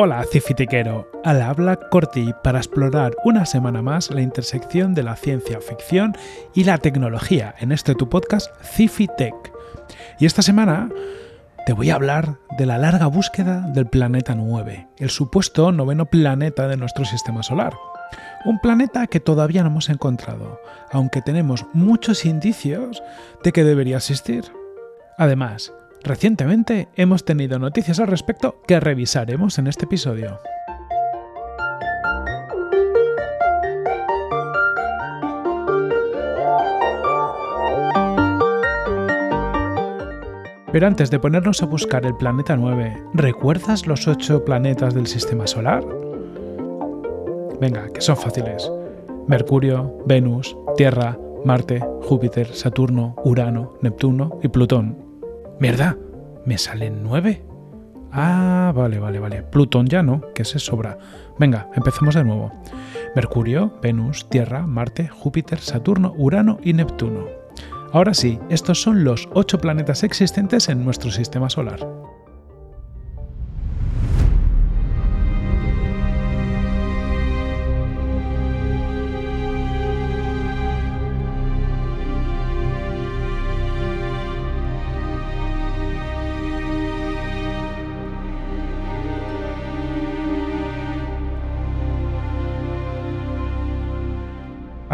Hola, cifitiquero. Al habla Corti para explorar una semana más la intersección de la ciencia ficción y la tecnología en este tu podcast Cifitech. Y esta semana te voy a hablar de la larga búsqueda del planeta 9, el supuesto noveno planeta de nuestro sistema solar. Un planeta que todavía no hemos encontrado, aunque tenemos muchos indicios de que debería existir. Además, Recientemente hemos tenido noticias al respecto que revisaremos en este episodio. Pero antes de ponernos a buscar el planeta 9, ¿recuerdas los 8 planetas del sistema solar? Venga, que son fáciles. Mercurio, Venus, Tierra, Marte, Júpiter, Saturno, Urano, Neptuno y Plutón. ¿Verdad? ¿Me salen nueve? Ah, vale, vale, vale. Plutón ya no, que se sobra. Venga, empecemos de nuevo. Mercurio, Venus, Tierra, Marte, Júpiter, Saturno, Urano y Neptuno. Ahora sí, estos son los ocho planetas existentes en nuestro sistema solar.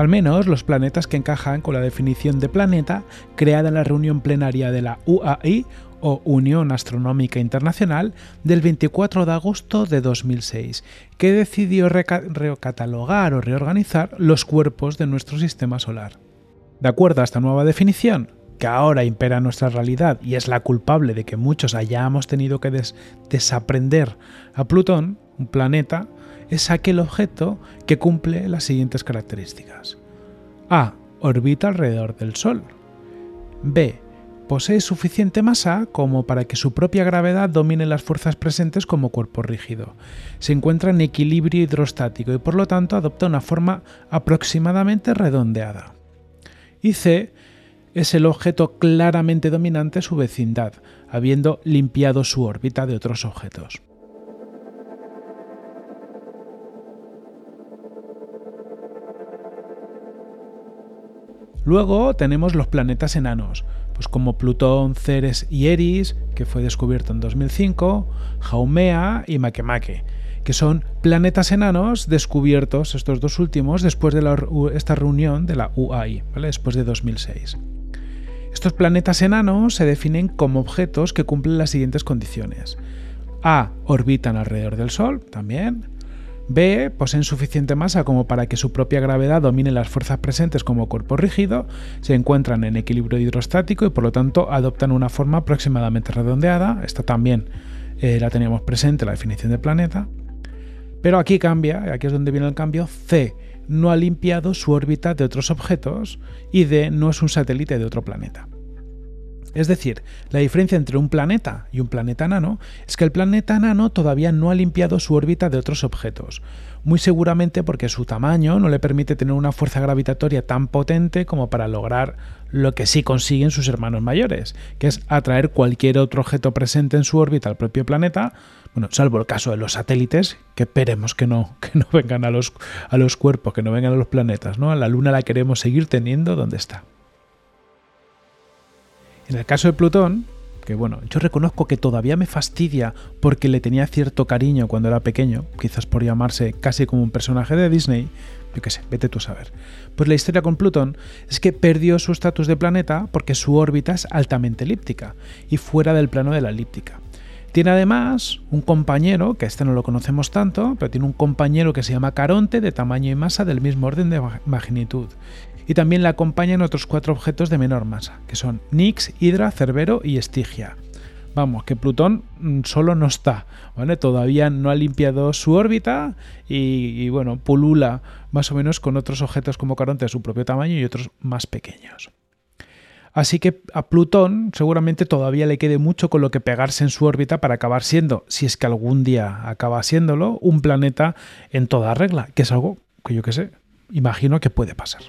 Al menos los planetas que encajan con la definición de planeta creada en la reunión plenaria de la UAI o Unión Astronómica Internacional del 24 de agosto de 2006, que decidió recatalogar o reorganizar los cuerpos de nuestro sistema solar. De acuerdo a esta nueva definición, que ahora impera nuestra realidad y es la culpable de que muchos hayamos tenido que desaprender a Plutón, un planeta, es aquel objeto que cumple las siguientes características. A. Orbita alrededor del Sol. B. Posee suficiente masa como para que su propia gravedad domine las fuerzas presentes como cuerpo rígido. Se encuentra en equilibrio hidrostático y por lo tanto adopta una forma aproximadamente redondeada. Y C. Es el objeto claramente dominante su vecindad, habiendo limpiado su órbita de otros objetos. Luego tenemos los planetas enanos, pues como Plutón, Ceres y Eris, que fue descubierto en 2005, Haumea y Makemake, que son planetas enanos descubiertos, estos dos últimos, después de esta reunión de la UAI, después de 2006. Estos planetas enanos se definen como objetos que cumplen las siguientes condiciones. A. Orbitan alrededor del Sol, también. B. Poseen suficiente masa como para que su propia gravedad domine las fuerzas presentes como cuerpo rígido, se encuentran en equilibrio hidrostático y por lo tanto adoptan una forma aproximadamente redondeada. Esta también eh, la teníamos presente en la definición de planeta. Pero aquí cambia, aquí es donde viene el cambio. C. No ha limpiado su órbita de otros objetos y D. No es un satélite de otro planeta. Es decir, la diferencia entre un planeta y un planeta nano es que el planeta nano todavía no ha limpiado su órbita de otros objetos, muy seguramente porque su tamaño no le permite tener una fuerza gravitatoria tan potente como para lograr lo que sí consiguen sus hermanos mayores, que es atraer cualquier otro objeto presente en su órbita al propio planeta, bueno, salvo el caso de los satélites, que esperemos que no, que no vengan a los, a los cuerpos, que no vengan a los planetas, ¿no? A la Luna la queremos seguir teniendo donde está. En el caso de Plutón, que bueno, yo reconozco que todavía me fastidia porque le tenía cierto cariño cuando era pequeño, quizás por llamarse casi como un personaje de Disney, yo qué sé, vete tú a saber. Pues la historia con Plutón es que perdió su estatus de planeta porque su órbita es altamente elíptica y fuera del plano de la elíptica. Tiene además un compañero, que este no lo conocemos tanto, pero tiene un compañero que se llama Caronte de tamaño y masa del mismo orden de magnitud y también la acompañan otros cuatro objetos de menor masa, que son Nix, Hydra, Cerbero y Estigia. Vamos, que Plutón mm, solo no está, ¿vale? Todavía no ha limpiado su órbita y, bueno, pulula más o menos con otros objetos como Caronte de su propio tamaño y otros más pequeños. Así que a Plutón seguramente todavía le quede mucho con lo que pegarse en su órbita para acabar siendo, si es que algún día acaba siéndolo, un planeta en toda regla, que es algo que yo que sé, imagino que puede pasar.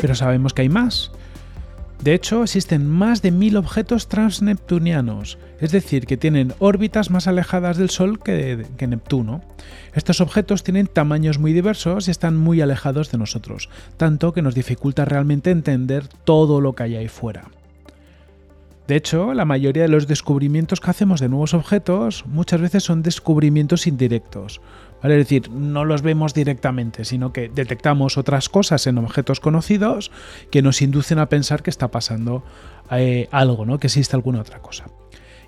Pero sabemos que hay más. De hecho, existen más de mil objetos transneptunianos, es decir, que tienen órbitas más alejadas del Sol que, que, Neptuno. Estos objetos tienen tamaños muy diversos y están muy alejados de nosotros, tanto que nos dificulta realmente entender todo lo que hay ahí fuera. De hecho, la mayoría de los descubrimientos que hacemos de nuevos objetos muchas veces son descubrimientos indirectos. Es decir, no los vemos directamente, sino que detectamos otras cosas en objetos conocidos que nos inducen a pensar que está pasando eh, algo, ¿no? que existe alguna otra cosa.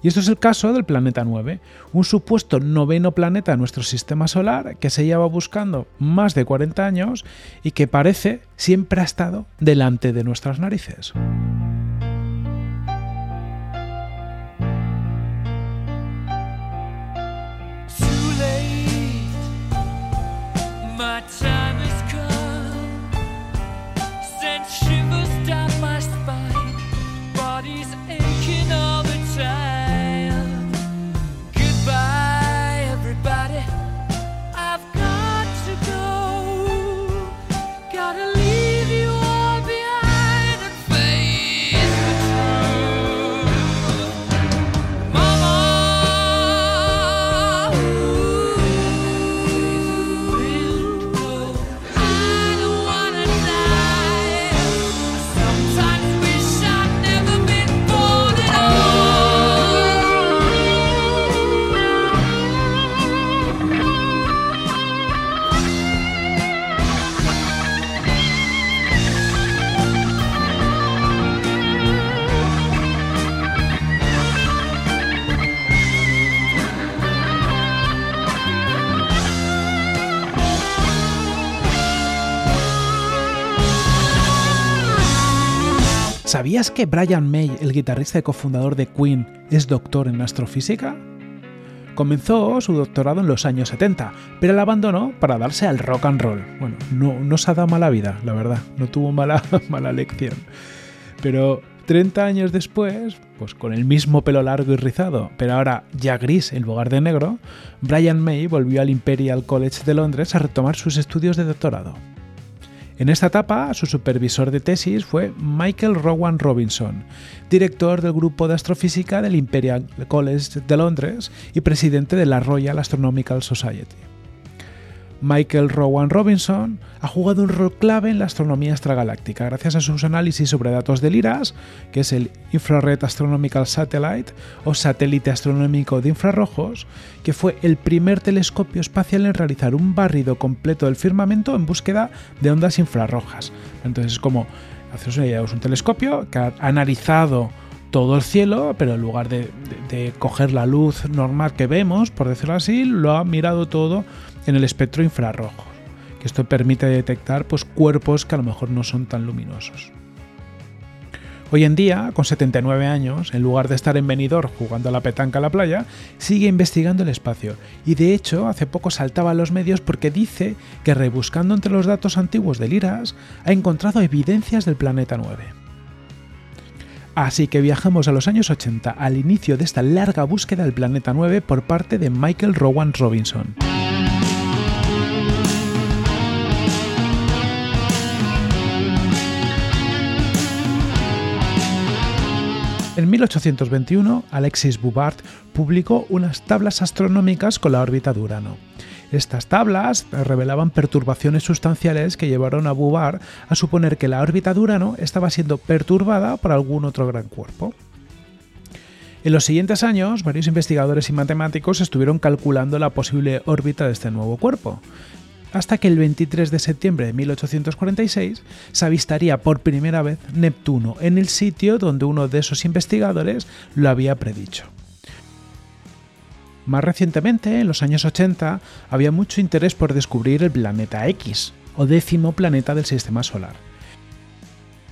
Y esto es el caso del planeta 9, un supuesto noveno planeta de nuestro sistema solar que se lleva buscando más de 40 años y que parece siempre ha estado delante de nuestras narices. ¿Sabías que Brian May, el guitarrista y cofundador de Queen, es doctor en astrofísica? Comenzó su doctorado en los años 70, pero la abandonó para darse al rock and roll. Bueno, no, no se ha dado mala vida, la verdad, no tuvo mala, mala lección. Pero 30 años después, pues con el mismo pelo largo y rizado, pero ahora ya gris en lugar de negro, Brian May volvió al Imperial College de Londres a retomar sus estudios de doctorado. En esta etapa, su supervisor de tesis fue Michael Rowan Robinson, director del grupo de astrofísica del Imperial College de Londres y presidente de la Royal Astronomical Society. Michael Rowan Robinson ha jugado un rol clave en la astronomía extragaláctica gracias a sus análisis sobre datos del IRAS, que es el Infrared Astronomical Satellite o satélite astronómico de infrarrojos, que fue el primer telescopio espacial en realizar un barrido completo del firmamento en búsqueda de ondas infrarrojas. Entonces es como, haceros un telescopio que ha analizado todo el cielo, pero en lugar de, coger la luz normal que vemos, por decirlo así, lo ha mirado todo en el espectro infrarrojo, que esto permite detectar pues, cuerpos que a lo mejor no son tan luminosos. Hoy en día, con 79 años, en lugar de estar en Benidorm jugando a la petanca a la playa, sigue investigando el espacio y de hecho hace poco saltaba a los medios porque dice que rebuscando entre los datos antiguos del IRAS ha encontrado evidencias del planeta 9. Así que viajamos a los años 80, al inicio de esta larga búsqueda del planeta 9 por parte de Michael Rowan Robinson. En 1821, Alexis Bouvard publicó unas tablas astronómicas con la órbita de Urano. Estas tablas revelaban perturbaciones sustanciales que llevaron a Bouvard a suponer que la órbita de Urano estaba siendo perturbada por algún otro gran cuerpo. En los siguientes años, varios investigadores y matemáticos estuvieron calculando la posible órbita de este nuevo cuerpo hasta que el 23 de septiembre de 1846 se avistaría por primera vez Neptuno en el sitio donde uno de esos investigadores lo había predicho. Más recientemente, en los años 80, había mucho interés por descubrir el planeta X, o décimo planeta del Sistema Solar.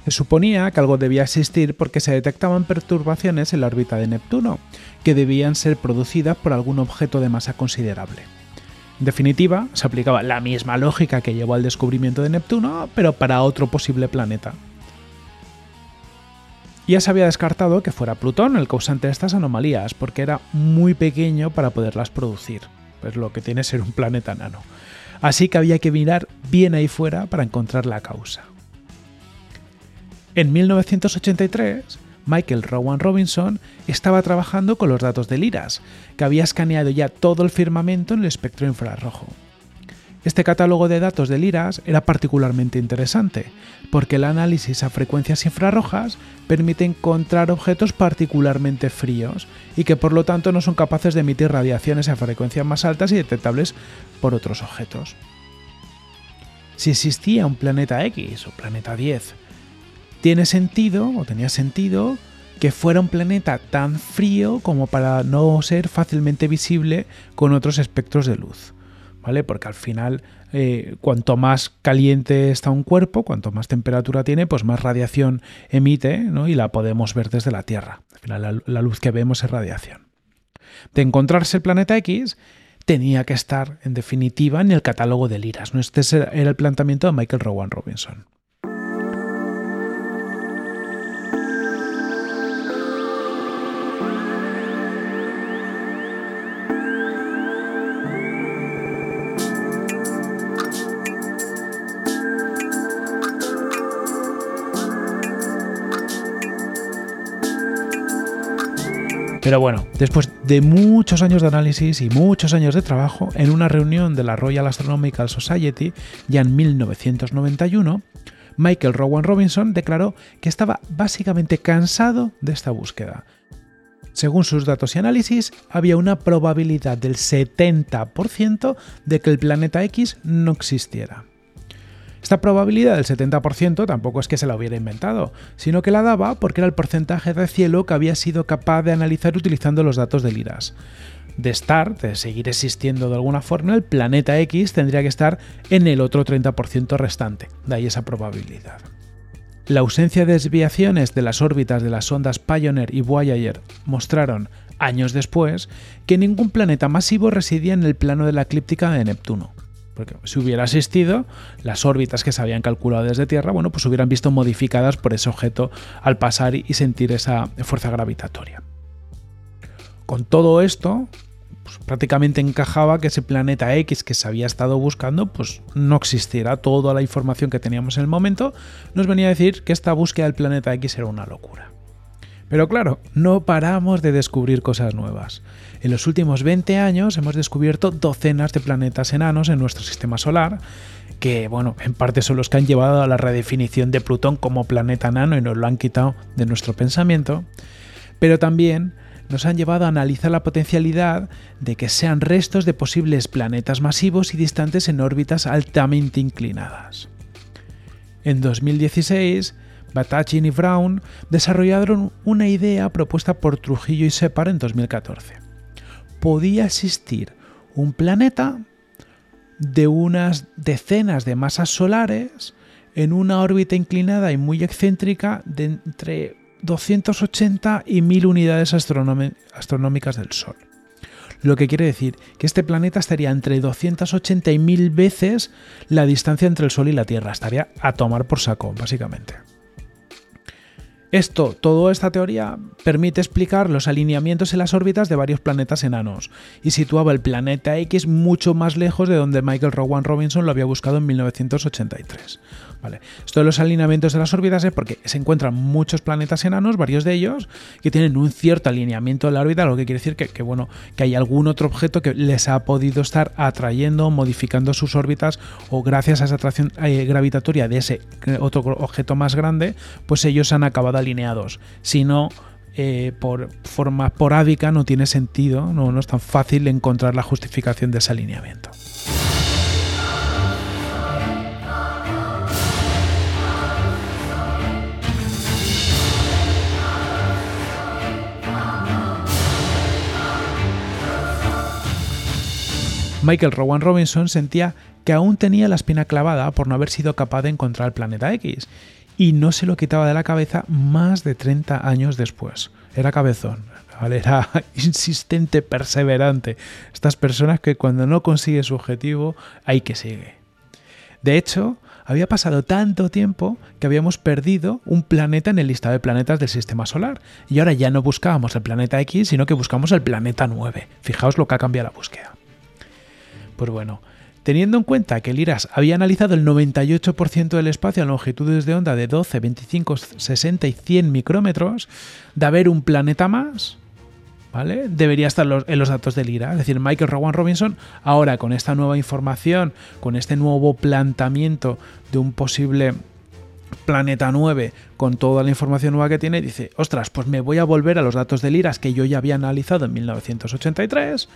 Se suponía que algo debía existir porque se detectaban perturbaciones en la órbita de Neptuno, que debían ser producidas por algún objeto de masa considerable. En definitiva, se aplicaba la misma lógica que llevó al descubrimiento de Neptuno, pero para otro posible planeta. Ya se había descartado que fuera Plutón el causante de estas anomalías, porque era muy pequeño para poderlas producir, pues lo que tiene ser un planeta nano. Así que había que mirar bien ahí fuera para encontrar la causa. En 1983, Michael Rowan Robinson estaba trabajando con los datos de LIRAS, que había escaneado ya todo el firmamento en el espectro infrarrojo. Este catálogo de datos de LIRAS era particularmente interesante, porque el análisis a frecuencias infrarrojas permite encontrar objetos particularmente fríos y que por lo tanto no son capaces de emitir radiaciones a frecuencias más altas y detectables por otros objetos. Si existía un planeta X o planeta 10, tiene sentido o tenía sentido que fuera un planeta tan frío como para no ser fácilmente visible con otros espectros de luz. ¿vale? Porque al final, eh, cuanto más caliente está un cuerpo, cuanto más temperatura tiene, pues más radiación emite ¿no? y la podemos ver desde la Tierra. Al final, la, luz que vemos es radiación. De encontrarse el planeta X, tenía que estar, en definitiva, en el catálogo de Liras. ¿no? Este era el planteamiento de Michael Rowan Robinson. Pero bueno, después de muchos años de análisis y muchos años de trabajo, en una reunión de la Royal Astronomical Society, ya en 1991, Michael Rowan Robinson declaró que estaba básicamente cansado de esta búsqueda. Según sus datos y análisis, había una probabilidad del 70% de que el planeta X no existiera. Esta probabilidad del 70% tampoco es que se la hubiera inventado, sino que la daba porque era el porcentaje de cielo que había sido capaz de analizar utilizando los datos del IRAS. De estar, de seguir existiendo de alguna forma, el planeta X tendría que estar en el otro 30% restante, de ahí esa probabilidad. La ausencia de desviaciones de las órbitas de las ondas Pioneer y Voyager mostraron, años después, que ningún planeta masivo residía en el plano de la eclíptica de Neptuno. Porque si hubiera existido, las órbitas que se habían calculado desde Tierra, bueno, pues hubieran visto modificadas por ese objeto al pasar y sentir esa fuerza gravitatoria. Con todo esto, pues prácticamente encajaba que ese planeta X que se había estado buscando, pues no existiera. Toda la información que teníamos en el momento nos venía a decir que esta búsqueda del planeta X era una locura. Pero claro, no paramos de descubrir cosas nuevas. En los últimos 20 años hemos descubierto docenas de planetas enanos en nuestro sistema solar, que bueno, en parte son los que han llevado a la redefinición de Plutón como planeta enano y nos lo han quitado de nuestro pensamiento, pero también nos han llevado a analizar la potencialidad de que sean restos de posibles planetas masivos y distantes en órbitas altamente inclinadas. En 2016 Batachin y Brown desarrollaron una idea propuesta por Trujillo y Separ en 2014. Podía existir un planeta de unas decenas de masas solares en una órbita inclinada y muy excéntrica de entre 280 y 1000 unidades astronómicas del Sol. Lo que quiere decir que este planeta estaría entre 280 y 1000 veces la distancia entre el Sol y la Tierra. Estaría a tomar por saco, básicamente. Esto, toda esta teoría permite explicar los alineamientos en las órbitas de varios planetas enanos y situaba el planeta X mucho más lejos de donde Michael Rowan Robinson lo había buscado en 1983. Esto de los alineamientos de las órbitas es porque se encuentran muchos planetas enanos, varios de ellos, que tienen un cierto alineamiento de la órbita, lo que quiere decir que, bueno, que hay algún otro objeto que les ha podido estar atrayendo, modificando sus órbitas, o gracias a esa atracción eh, gravitatoria de ese otro objeto más grande, pues ellos han acabado alineados. Si no, eh, por forma porádica no tiene sentido, no, no es tan fácil encontrar la justificación de ese alineamiento. Michael Rowan Robinson sentía que aún tenía la espina clavada por no haber sido capaz de encontrar el planeta X, y no se lo quitaba de la cabeza más de 30 años después. Era cabezón, era insistente, perseverante. Estas personas que cuando no consigue su objetivo, hay que sigue. De hecho, había pasado tanto tiempo que habíamos perdido un planeta en el listado de planetas del sistema solar. Y ahora ya no buscábamos el planeta X, sino que buscamos el planeta 9. Fijaos lo que ha cambiado la búsqueda. Pues bueno, Teniendo en cuenta que el IRAS había analizado el 98% del espacio a longitudes de onda de 12, 25, 60 y 100 micrómetros, de haber un planeta más, ¿vale? Debería estar en los datos del IRA. Es decir, Michael Rowan Robinson, ahora con esta nueva información, con este nuevo planteamiento de un posible planeta 9 con toda la información nueva que tiene, dice, ostras, pues me voy a volver a los datos del IRAS que yo ya había analizado en 1983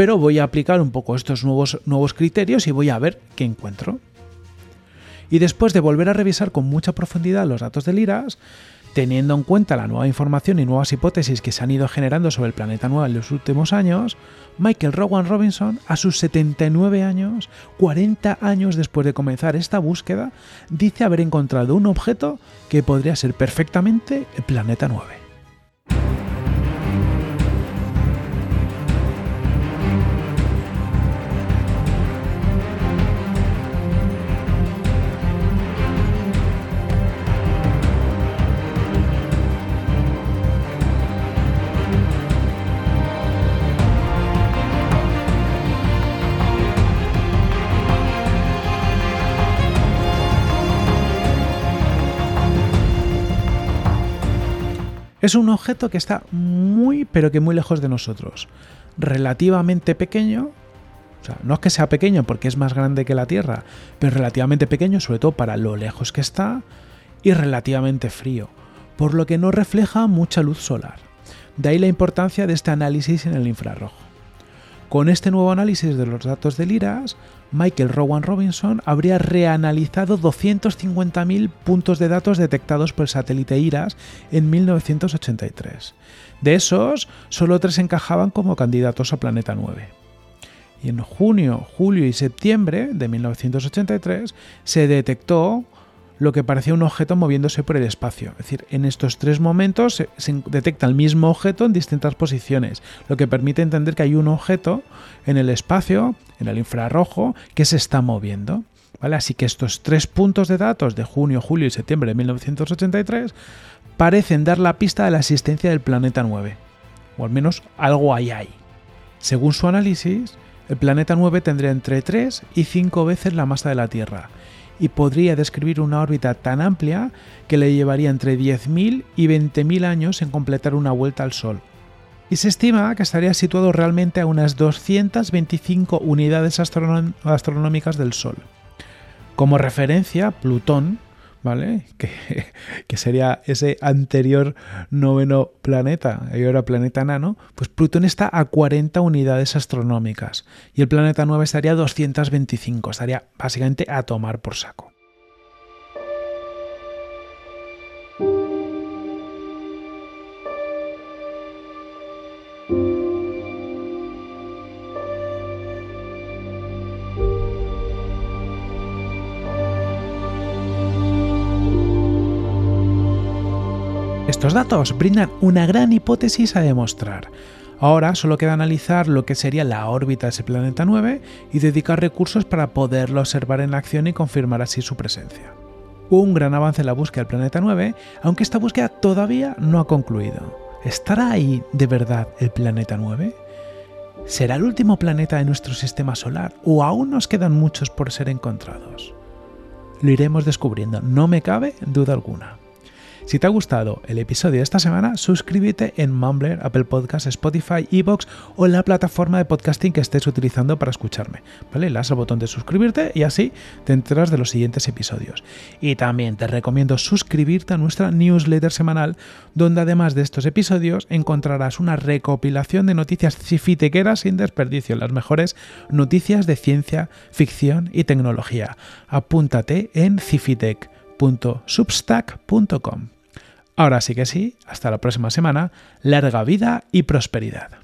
pero voy a aplicar un poco estos nuevos, nuevos criterios y voy a ver qué encuentro. Y después de volver a revisar con mucha profundidad los datos del IRAS, teniendo en cuenta la nueva información y nuevas hipótesis que se han ido generando sobre el planeta nuevo en los últimos años, Michael Rowan Robinson, a sus 79 años, 40 años después de comenzar esta búsqueda, dice haber encontrado un objeto que podría ser perfectamente el planeta 9. Es un objeto que está muy, pero que muy lejos de nosotros. Relativamente pequeño, o sea, no es que sea pequeño porque es más grande que la Tierra, pero relativamente pequeño, sobre todo para lo lejos que está, y relativamente frío, por lo que no refleja mucha luz solar. De ahí la importancia de este análisis en el infrarrojo. Con este nuevo análisis de los datos del IRAS, Michael Rowan Robinson habría reanalizado 250.000 puntos de datos detectados por el satélite IRAS en 1983. De esos, solo tres encajaban como candidatos a Planeta 9. Y en junio, julio y septiembre de 1983 se detectó lo que parecía un objeto moviéndose por el espacio. Es decir, en estos tres momentos se, detecta el mismo objeto en distintas posiciones, lo que permite entender que hay un objeto en el espacio, en el infrarrojo, que se está moviendo. ¿Vale? Así que estos tres puntos de datos de junio, julio y septiembre de 1983 parecen dar la pista de la existencia del planeta 9. O al menos algo ahí hay. Según su análisis, el planeta 9 tendría entre 3 y 5 veces la masa de la Tierra y podría describir una órbita tan amplia que le llevaría entre 10.000 y 20.000 años en completar una vuelta al Sol. Y se estima que estaría situado realmente a unas 225 unidades astronómicas del Sol. Como referencia, Plutón, ¿vale? Que, sería ese anterior noveno planeta, y ahora planeta nano, pues Plutón está a 40 unidades astronómicas y el planeta 9 estaría a 225, estaría básicamente a tomar por saco. Estos datos brindan una gran hipótesis a demostrar. Ahora solo queda analizar lo que sería la órbita de ese planeta 9 y dedicar recursos para poderlo observar en acción y confirmar así su presencia. Un gran avance en la búsqueda del planeta 9, aunque esta búsqueda todavía no ha concluido. ¿Estará ahí de verdad el planeta 9? ¿Será el último planeta de nuestro sistema solar o aún nos quedan muchos por ser encontrados? Lo iremos descubriendo, no me cabe duda alguna. Si te ha gustado el episodio de esta semana, suscríbete en Mumbler, Apple Podcasts, Spotify, Evox o en la plataforma de podcasting que estés utilizando para escucharme. ¿Vale? Le das botón de suscribirte y así te enteras de los siguientes episodios. Y también te recomiendo suscribirte a nuestra newsletter semanal, donde además de estos episodios encontrarás una recopilación de noticias cifitequeras sin desperdicio, las mejores noticias de ciencia, ficción y tecnología. Apúntate en cifitec.substack.com. Ahora sí que sí, hasta la próxima semana, larga vida y prosperidad.